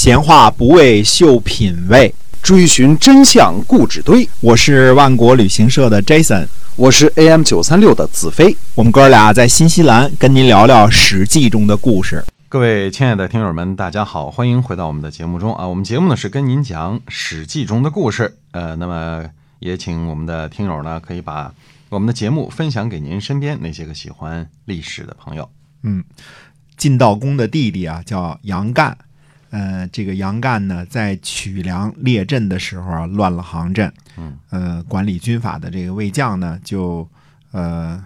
闲话不为秀品味，追寻真相故纸堆。我是万国旅行社的 Jason，我是 AM 九三六的子飞。我们哥俩在新西兰跟您聊聊《史记》中的故事。各位亲爱的听友们，大家好，欢迎回到我们的节目中啊。我们节目呢是跟您讲《史记》中的故事，呃，那么也请我们的听友呢可以把我们的节目分享给您身边那些个喜欢历史的朋友。嗯，晋悼公的弟弟啊叫杨干，呃，这个杨干呢在曲梁列阵的时候啊乱了行阵，嗯，呃，管理军法的这个魏将呢就呃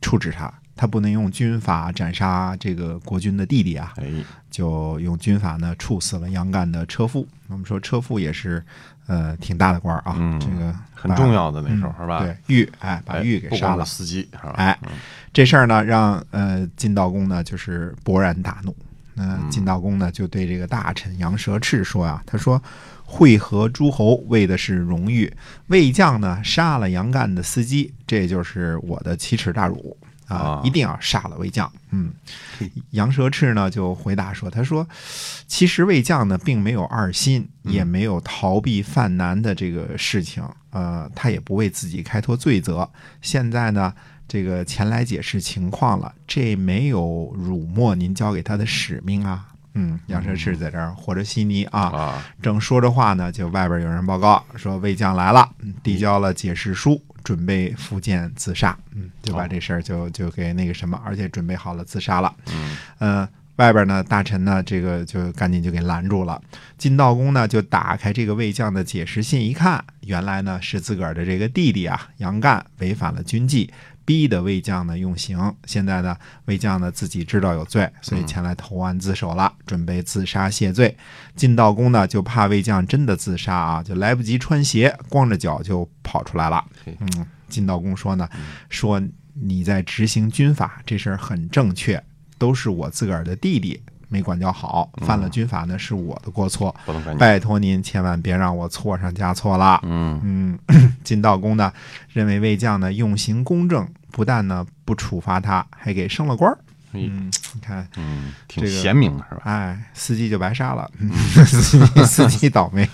处置他。他不能用军法斩杀这个国君的弟弟啊，哎，就用军法呢处死了杨干的车夫。我们说车夫也是呃挺大的官啊，嗯这个很重要的那时候、嗯是吧？对，玉哎，把哎，玉给杀了。司机是吧？哎嗯这事儿呢，让呃晋悼公呢就是勃然大怒。那嗯晋悼公呢就对这个大臣杨蛇赤说啊，他说会合诸侯为的是荣誉，魏将呢杀了杨干的司机，这就是我的奇耻大辱啊啊！一定要杀了魏将。嗯，杨蛇赤呢就回答说，他说其实魏将呢并没有二心，嗯也没有逃避犯难的这个事情，呃，他也不为自己开脱罪责。现在呢，这个前来解释情况了，这没有辱没您交给他的使命啊。嗯，杨生是在这儿和着稀泥啊，啊，正说着话呢，就外边有人报告说魏将来了，嗯递交了解释书，准备复剑自杀。嗯，就把哦这事儿就就给那个什么，而且准备好了自杀了。嗯，呃，外边呢，大臣呢，这个就赶紧就给拦住了。晋道公呢，就打开这个魏将的解释信一看，原来呢是自个儿的这个弟弟啊，杨干违反了军纪，逼得魏将呢用刑。现在呢，魏将呢自己知道有罪，所以前来投案自首了，准备自杀谢罪。晋道公呢就怕魏将真的自杀啊，就来不及穿鞋，光着脚就跑出来了。嗯，晋道公说呢，说你在执行军法这事儿很正确，都是我自个儿的弟弟没管教好，犯了军法呢是我的过错，不能怪你。拜托您千万别让我错上加错了。嗯嗯，晋悼公呢认为魏将呢用刑公正，不但呢不处罚他，还给升了官儿。嗯，你看，嗯，挺这个贤明是吧？哎，司机就白杀了，司机司机倒霉。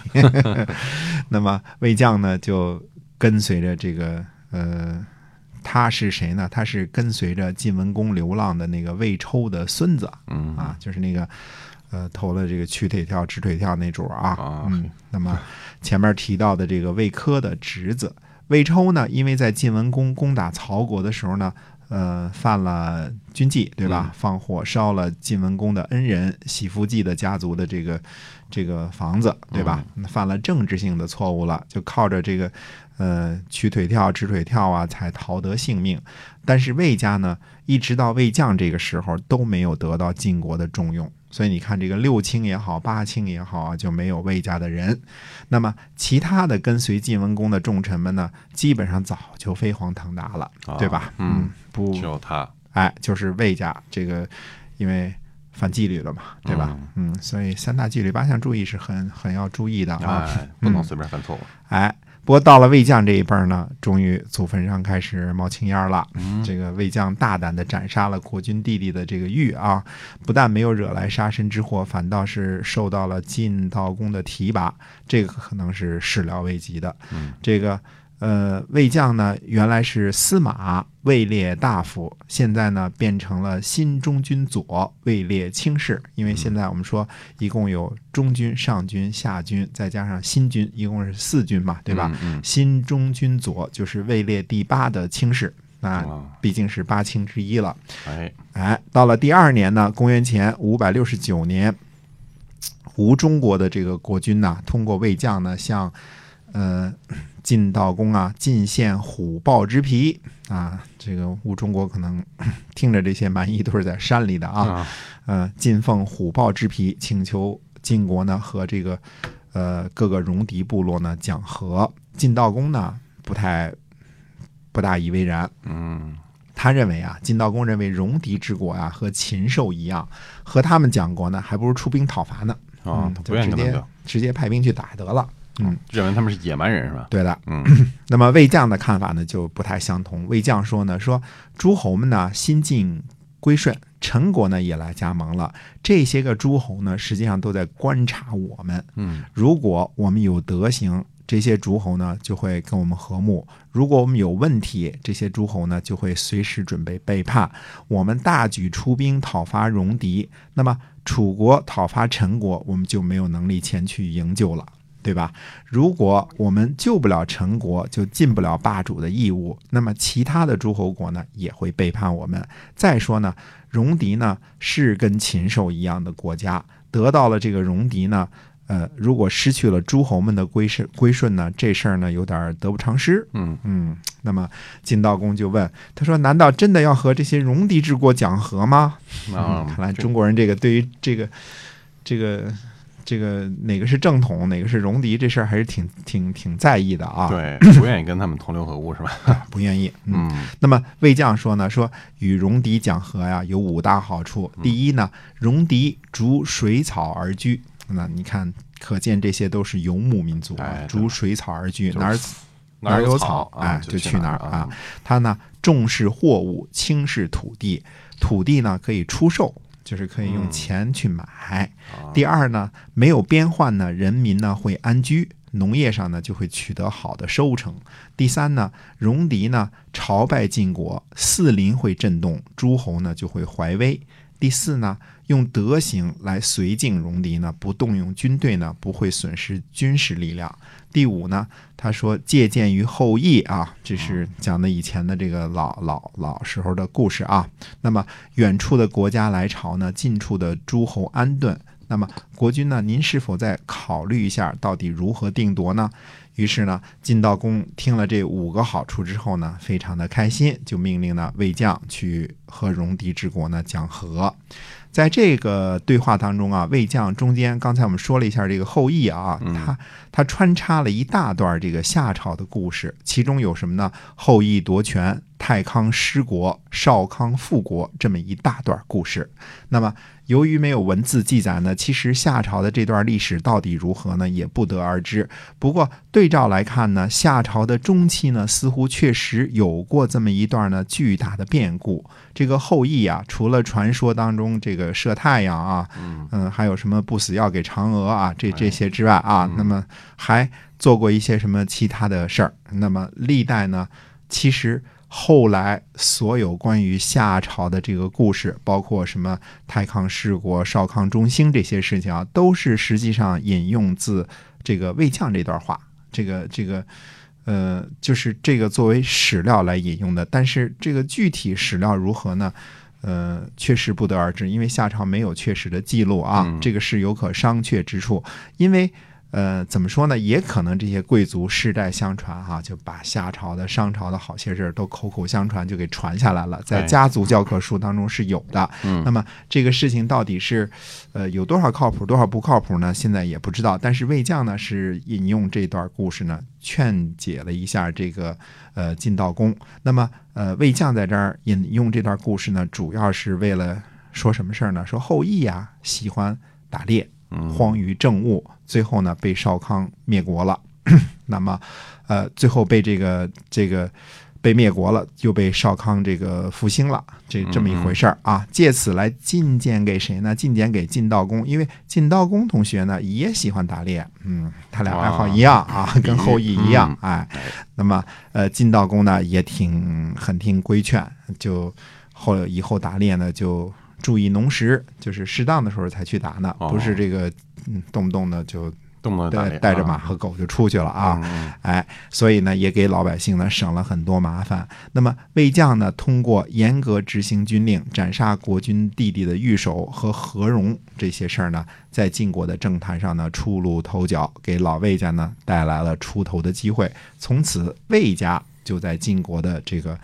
那么魏将呢，就跟随着这个呃，他是谁呢？他是跟随着晋文公流浪的那个魏抽的孙子嗯啊，就是那个呃投了这个曲腿跳、直腿跳那主啊。啊嗯，那么前面提到的这个魏科的侄子魏抽呢，因为在晋文公攻打曹国的时候呢，呃，犯了军纪，对吧？放火烧了晋文公的恩人喜福记的家族的这个这个房子，对吧？犯了政治性的错误了，就靠着这个呃曲腿跳、直腿跳啊，才逃得性命。但是魏家呢，一直到魏将这个时候都没有得到晋国的重用，所以你看这个六卿也好，八卿也好啊，就没有魏家的人。那么其他的跟随晋文公的重臣们呢，基本上早就飞黄腾达了，啊对吧？嗯，不只，有他。哎，就是魏家这个，因为犯纪律了嘛，对吧？嗯所以三大纪律八项注意是很很要注意的啊。哎，不能随便犯错误。哎，不过到了魏将这一辈儿呢，终于祖坟上开始冒青烟了。嗯这个魏将大胆的斩杀了国君弟弟的这个玉啊，不但没有惹来杀身之祸，反倒是受到了晋悼公的提拔，这个可能是始料未及的。嗯这个呃，魏将呢原来是司马，位列大夫，现在呢变成了新中军左，位列卿士。因为现在我们说一共有中军、上军、下军，再加上新军，一共是四军嘛，对吧？嗯新中军左就是位列第八的卿士，嗯，那啊，毕竟是八卿之一了。哎，哎，到了第二年呢，公元前五百六十九年，吴中国的这个国君呢、通过魏将呢，向呃晋悼公啊进献虎豹之皮啊。这个吴中国可能听着这些蛮夷都是在山里的啊，啊，呃，进奉虎豹之皮，请求晋国呢和这个呃各个戎狄部落呢讲和。晋悼公呢不太不大以为然，嗯他认为啊，晋悼公认为戎狄之国啊和禽兽一样，和他们讲国呢，还不如出兵讨伐呢。啊嗯，就直接直接派兵去打得了。嗯，认为他们是野蛮人是吧？对的。嗯 那么魏将的看法呢就不太相同。魏将说呢，说诸侯们呢心境归顺，陈国呢也来加盟了。这些个诸侯呢，实际上都在观察我们。嗯，如果我们有德行，这些诸侯呢就会跟我们和睦；如果我们有问题，这些诸侯呢就会随时准备背叛。我们大举出兵讨伐戎狄，那么楚国讨伐陈国，我们就没有能力前去营救了。对吧？如果我们救不了陈国，就尽不了霸主的义务，那么其他的诸侯国呢也会背叛我们。再说呢，戎狄呢是跟禽兽一样的国家，得到了这个戎狄呢，呃，如果失去了诸侯们的归顺归顺呢，这事儿呢有点得不偿失。嗯嗯，那么晋悼公就问他说：“难道真的要和这些戎狄之国讲和吗？”啊嗯，看来中国人这个对于这个这个这个哪个是正统，哪个是戎狄这事儿还是挺挺挺在意的啊。，对 不愿意跟他们同流合污是吧？不愿意。嗯，嗯那么魏将说呢，说与戎狄讲和呀，有五大好处。第一呢，戎狄逐水草而居。那你看，可见这些都是游牧民族逐水草而居，哪儿哪儿有草草，哎，就去哪儿啊啊。他呢重视货物，轻视土地，土地呢可以出售，就是可以用嗯。钱去买。啊。第二呢，没有边患呢，人民呢会安居，农业上呢就会取得好的收成。第三呢，戎狄呢朝拜晋国，四邻会震动，诸侯呢就会怀威。第四呢，用德行来绥靖戎狄呢，不动用军队呢，不会损失军事力量。第五呢，他说借鉴于后羿啊，这是讲的以前的这个老老老时候的故事啊。那么远处的国家来朝呢，近处的诸侯安顿。那么国君呢，您是否再考虑一下，到底如何定夺呢？于是呢，晋悼公听了这五个好处之后呢，非常的开心，就命令呢魏将去和戎狄之国呢讲和。在这个对话当中啊，魏将中间，刚才我们说了一下这个后羿啊，他他穿插了一大段这个夏朝的故事，其中有什么呢？后羿夺权、太康失国、少康复国这么一大段故事。那么由于没有文字记载呢，其实夏朝的这段历史到底如何呢，也不得而知。不过对照来看呢，夏朝的中期呢，似乎确实有过这么一段呢巨大的变故。这个后羿啊，除了传说当中这个射太阳啊，嗯还有什么不死药给嫦娥啊，这这些之外啊，那么还做过一些什么其他的事儿。那么历代呢，其实后来所有关于夏朝的这个故事，包括什么太康失国、少康中兴这些事情啊，都是实际上引用自这个魏将这段话。这个这个。呃，就是这个作为史料来引用的，但是这个具体史料如何呢？呃，确实不得而知，因为夏朝没有确实的记录啊，嗯这个是有可商榷之处。因为呃，怎么说呢？也可能这些贵族世代相传哈、就把夏朝的、商朝的好些事儿都口口相传，就给传下来了，在哎家族教科书当中是有的。嗯那么这个事情到底是呃有多少靠谱，多少不靠谱呢？现在也不知道。但是魏将呢是引用这段故事呢，劝解了一下这个呃晋悼公。那么呃魏将在这儿引用这段故事呢，主要是为了说什么事儿呢？说后羿呀喜欢打猎，嗯荒于政务，最后呢被少康灭国了。那么，呃，最后被这个这个被灭国了，又被少康这个复兴了，这这么一回事儿啊。借此来进谏给谁呢？进谏给晋道公，因为晋道公同学呢也喜欢打猎，嗯，他俩爱好一样啊，跟后羿一样，哎。那么，呃，晋道公呢也挺很听规劝，就后以后打猎呢就注意农时，就是适当的时候才去打呢，哦不是这个嗯动不动的就动不动带带着马啊和狗就出去了啊。嗯哎，所以呢，也给老百姓呢省了很多麻烦。那么魏将呢，通过严格执行军令、斩杀国君弟弟的御手和和荣这些事儿呢，在晋国的政坛上呢出露头角，给老魏家呢带来了出头的机会。从此，魏家就在晋国的这个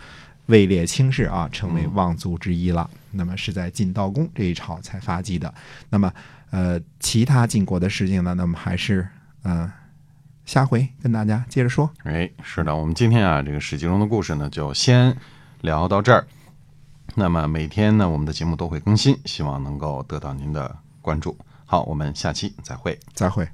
位列卿士啊，成为望族之一了。那么是在晋悼公这一朝才发迹的。那么，呃，其他晋国的事情呢，那么还是嗯、呃下回跟大家接着说。哎，是的，我们今天啊，这个史记中的故事呢，就先聊到这儿。那么每天呢，我们的节目都会更新，希望能够得到您的关注。好，我们下期再会。再会。